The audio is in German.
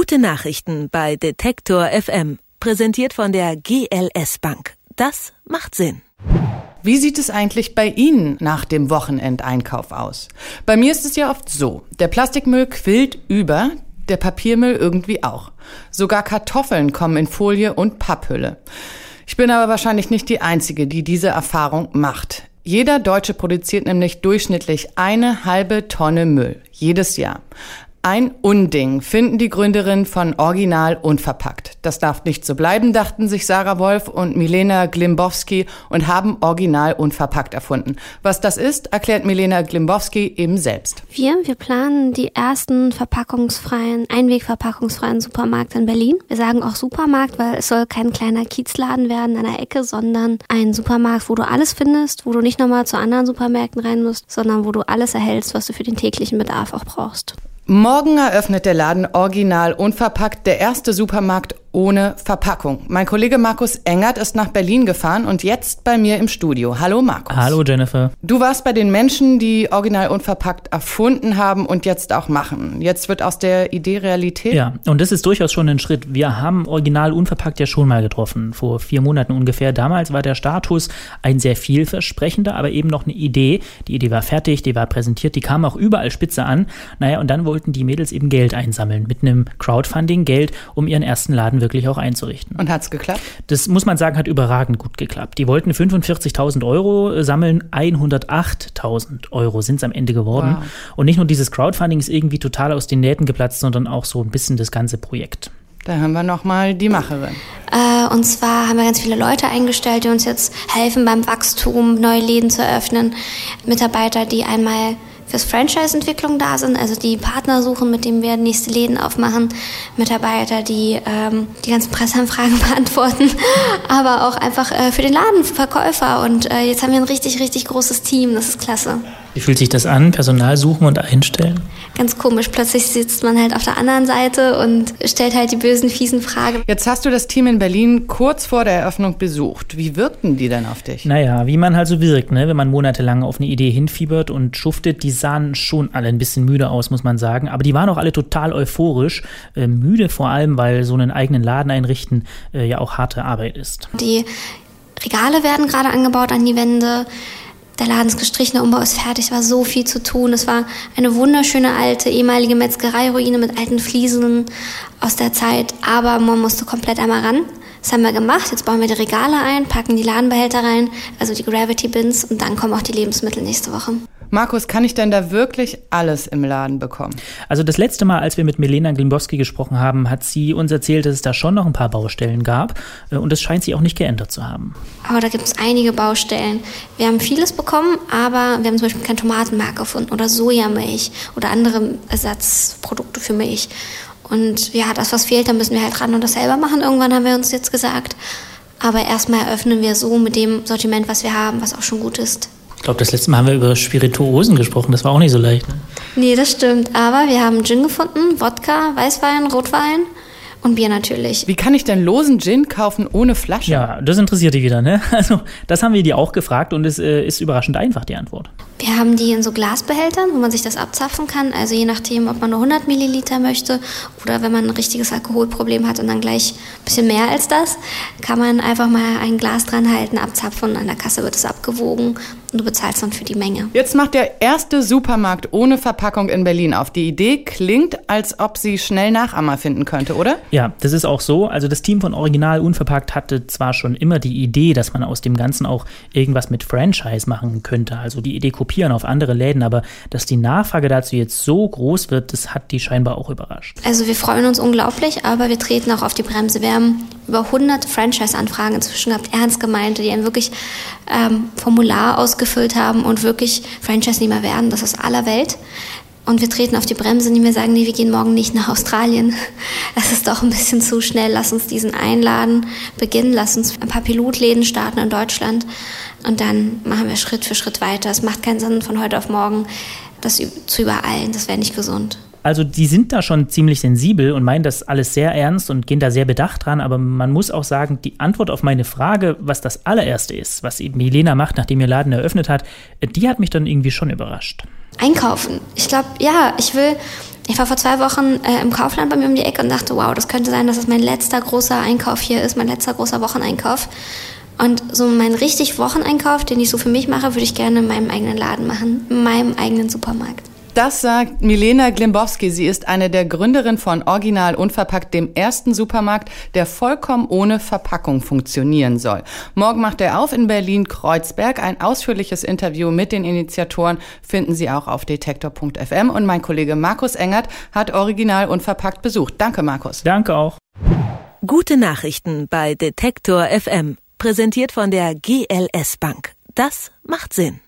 Gute Nachrichten bei Detektor FM. Präsentiert von der GLS Bank. Das macht Sinn. Wie sieht es eigentlich bei Ihnen nach dem Wochenendeinkauf aus? Bei mir ist es ja oft so. Der Plastikmüll quillt über, der Papiermüll irgendwie auch. Sogar Kartoffeln kommen in Folie und Papphülle. Ich bin aber wahrscheinlich nicht die Einzige, die diese Erfahrung macht. Jeder Deutsche produziert nämlich durchschnittlich eine halbe Tonne Müll jedes Jahr. Ein Unding, finden die Gründerinnen von Original Unverpackt. Das darf nicht so bleiben, dachten sich Sarah Wolf und Milena Glimbowski und haben Original Unverpackt erfunden. Was das ist, erklärt Milena Glimbowski eben selbst. Wir, wir planen die ersten verpackungsfreien, einwegverpackungsfreien Supermarkt in Berlin. Wir sagen auch Supermarkt, weil es soll kein kleiner Kiezladen werden an der Ecke, sondern ein Supermarkt, wo du alles findest, wo du nicht nochmal zu anderen Supermärkten rein musst, sondern wo du alles erhältst, was du für den täglichen Bedarf auch brauchst. Morgen eröffnet der Laden original unverpackt der erste Supermarkt ohne Verpackung. Mein Kollege Markus Engert ist nach Berlin gefahren und jetzt bei mir im Studio. Hallo Markus. Hallo Jennifer. Du warst bei den Menschen, die original unverpackt erfunden haben und jetzt auch machen. Jetzt wird aus der Idee Realität. Ja, und das ist durchaus schon ein Schritt. Wir haben original unverpackt ja schon mal getroffen, vor vier Monaten ungefähr. Damals war der Status ein sehr vielversprechender, aber eben noch eine Idee. Die Idee war fertig, die war präsentiert, die kam auch überall spitze an. Naja, und dann wollten die Mädels eben Geld einsammeln mit einem Crowdfunding, Geld, um ihren ersten Laden Laden wirklich auch einzurichten. Und hat es geklappt? Das muss man sagen, hat überragend gut geklappt. Die wollten 45.000 Euro äh, sammeln, 108.000 Euro sind es am Ende geworden. Wow. Und nicht nur dieses Crowdfunding ist irgendwie total aus den Nähten geplatzt, sondern auch so ein bisschen das ganze Projekt. Da haben wir nochmal die Macherin. Äh, und zwar haben wir ganz viele Leute eingestellt, die uns jetzt helfen beim Wachstum, neue Läden zu eröffnen. Mitarbeiter, die einmal fürs Franchise-Entwicklung da sind, also die Partner suchen, mit denen wir nächste Läden aufmachen, Mitarbeiter, die ähm, die ganzen Presseanfragen beantworten, aber auch einfach äh, für den Laden Verkäufer. Und äh, jetzt haben wir ein richtig, richtig großes Team. Das ist klasse. Wie fühlt sich das an? Personal suchen und einstellen? Ganz komisch. Plötzlich sitzt man halt auf der anderen Seite und stellt halt die bösen, fiesen Fragen. Jetzt hast du das Team in Berlin kurz vor der Eröffnung besucht. Wie wirkten die denn auf dich? Naja, wie man halt so wirkt, ne? wenn man monatelang auf eine Idee hinfiebert und schuftet. Die sahen schon alle ein bisschen müde aus, muss man sagen. Aber die waren auch alle total euphorisch. Äh, müde vor allem, weil so einen eigenen Laden einrichten äh, ja auch harte Arbeit ist. Die Regale werden gerade angebaut an die Wände. Der Laden ist gestrichen, der Umbau ist fertig, war so viel zu tun. Es war eine wunderschöne alte ehemalige Metzgereiruine mit alten Fliesen aus der Zeit, aber man musste komplett einmal ran. Das haben wir gemacht. Jetzt bauen wir die Regale ein, packen die Ladenbehälter rein, also die Gravity Bins und dann kommen auch die Lebensmittel nächste Woche. Markus, kann ich denn da wirklich alles im Laden bekommen? Also das letzte Mal, als wir mit Milena Glimbowski gesprochen haben, hat sie uns erzählt, dass es da schon noch ein paar Baustellen gab äh, und das scheint sie auch nicht geändert zu haben. Aber da gibt es einige Baustellen. Wir haben vieles bekommen, aber wir haben zum Beispiel kein Tomatenmark gefunden oder Sojamilch oder andere Ersatzprodukte für Milch. Und ja, das, was fehlt, da müssen wir halt ran und das selber machen. Irgendwann haben wir uns jetzt gesagt. Aber erstmal eröffnen wir so mit dem Sortiment, was wir haben, was auch schon gut ist. Ich glaube, das letzte Mal haben wir über Spirituosen gesprochen. Das war auch nicht so leicht. Ne? Nee, das stimmt. Aber wir haben Gin gefunden, Wodka, Weißwein, Rotwein und Bier natürlich. Wie kann ich denn losen Gin kaufen ohne Flasche? Ja, das interessiert dich wieder, ne? Also, das haben wir dir auch gefragt und es äh, ist überraschend einfach, die Antwort. Wir haben die in so Glasbehältern, wo man sich das abzapfen kann. Also je nachdem, ob man nur 100 Milliliter möchte oder wenn man ein richtiges Alkoholproblem hat und dann gleich ein bisschen mehr als das, kann man einfach mal ein Glas dran halten, abzapfen und an der Kasse wird es abgewogen und du bezahlst dann für die Menge. Jetzt macht der erste Supermarkt ohne Verpackung in Berlin auf. Die Idee klingt, als ob sie schnell Nachahmer finden könnte, oder? Ja, das ist auch so. Also das Team von Original Unverpackt hatte zwar schon immer die Idee, dass man aus dem Ganzen auch irgendwas mit Franchise machen könnte, also die Idee kopieren auf andere Läden, aber dass die Nachfrage dazu jetzt so groß wird, das hat die scheinbar auch überrascht. Also wir freuen uns unglaublich, aber wir treten auch auf die Bremse. Wir haben über 100 Franchise-Anfragen inzwischen gehabt, ernst gemeinte, die ein wirklich ähm, Formular ausgefüllt haben und wirklich Franchise-Nehmer werden. Das ist aller Welt. Und wir treten auf die Bremse, indem wir sagen, nee, wir gehen morgen nicht nach Australien. Das ist doch ein bisschen zu schnell. Lass uns diesen einladen, beginnen, lass uns ein paar Pilotläden starten in Deutschland und dann machen wir Schritt für Schritt weiter. Es macht keinen Sinn, von heute auf morgen das zu übereilen. Das wäre nicht gesund. Also die sind da schon ziemlich sensibel und meinen das alles sehr ernst und gehen da sehr bedacht dran. Aber man muss auch sagen, die Antwort auf meine Frage, was das allererste ist, was eben Milena macht, nachdem ihr Laden eröffnet hat, die hat mich dann irgendwie schon überrascht. Einkaufen. Ich glaube, ja, ich will. Ich war vor zwei Wochen äh, im Kaufland bei mir um die Ecke und dachte, wow, das könnte sein, dass es mein letzter großer Einkauf hier ist, mein letzter großer Wocheneinkauf. Und so meinen richtig Wocheneinkauf, den ich so für mich mache, würde ich gerne in meinem eigenen Laden machen, in meinem eigenen Supermarkt. Das sagt Milena Glimbowski. Sie ist eine der Gründerinnen von Original Unverpackt, dem ersten Supermarkt, der vollkommen ohne Verpackung funktionieren soll. Morgen macht er auf in Berlin-Kreuzberg. Ein ausführliches Interview mit den Initiatoren finden Sie auch auf detektor.fm. Und mein Kollege Markus Engert hat Original Unverpackt besucht. Danke, Markus. Danke auch. Gute Nachrichten bei Detektor FM. Präsentiert von der GLS Bank. Das macht Sinn.